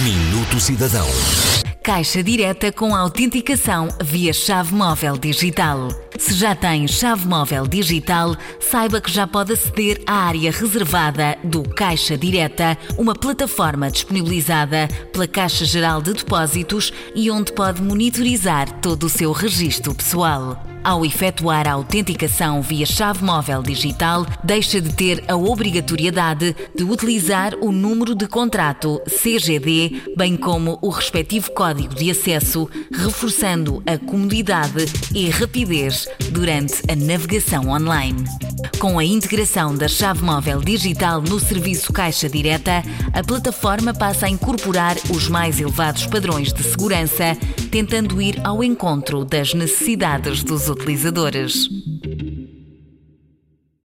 Minuto Cidadão. Caixa direta com autenticação via chave móvel digital. Se já tem chave móvel digital, saiba que já pode aceder à área reservada do Caixa Direta, uma plataforma disponibilizada pela Caixa Geral de Depósitos e onde pode monitorizar todo o seu registro pessoal. Ao efetuar a autenticação via chave móvel digital, deixa de ter a obrigatoriedade de utilizar o número de contrato CGD, bem como o respectivo código de acesso, reforçando a comodidade e rapidez durante a navegação online. Com a integração da chave móvel digital no serviço Caixa Direta, a plataforma passa a incorporar os mais elevados padrões de segurança, tentando ir ao encontro das necessidades dos utilizadores.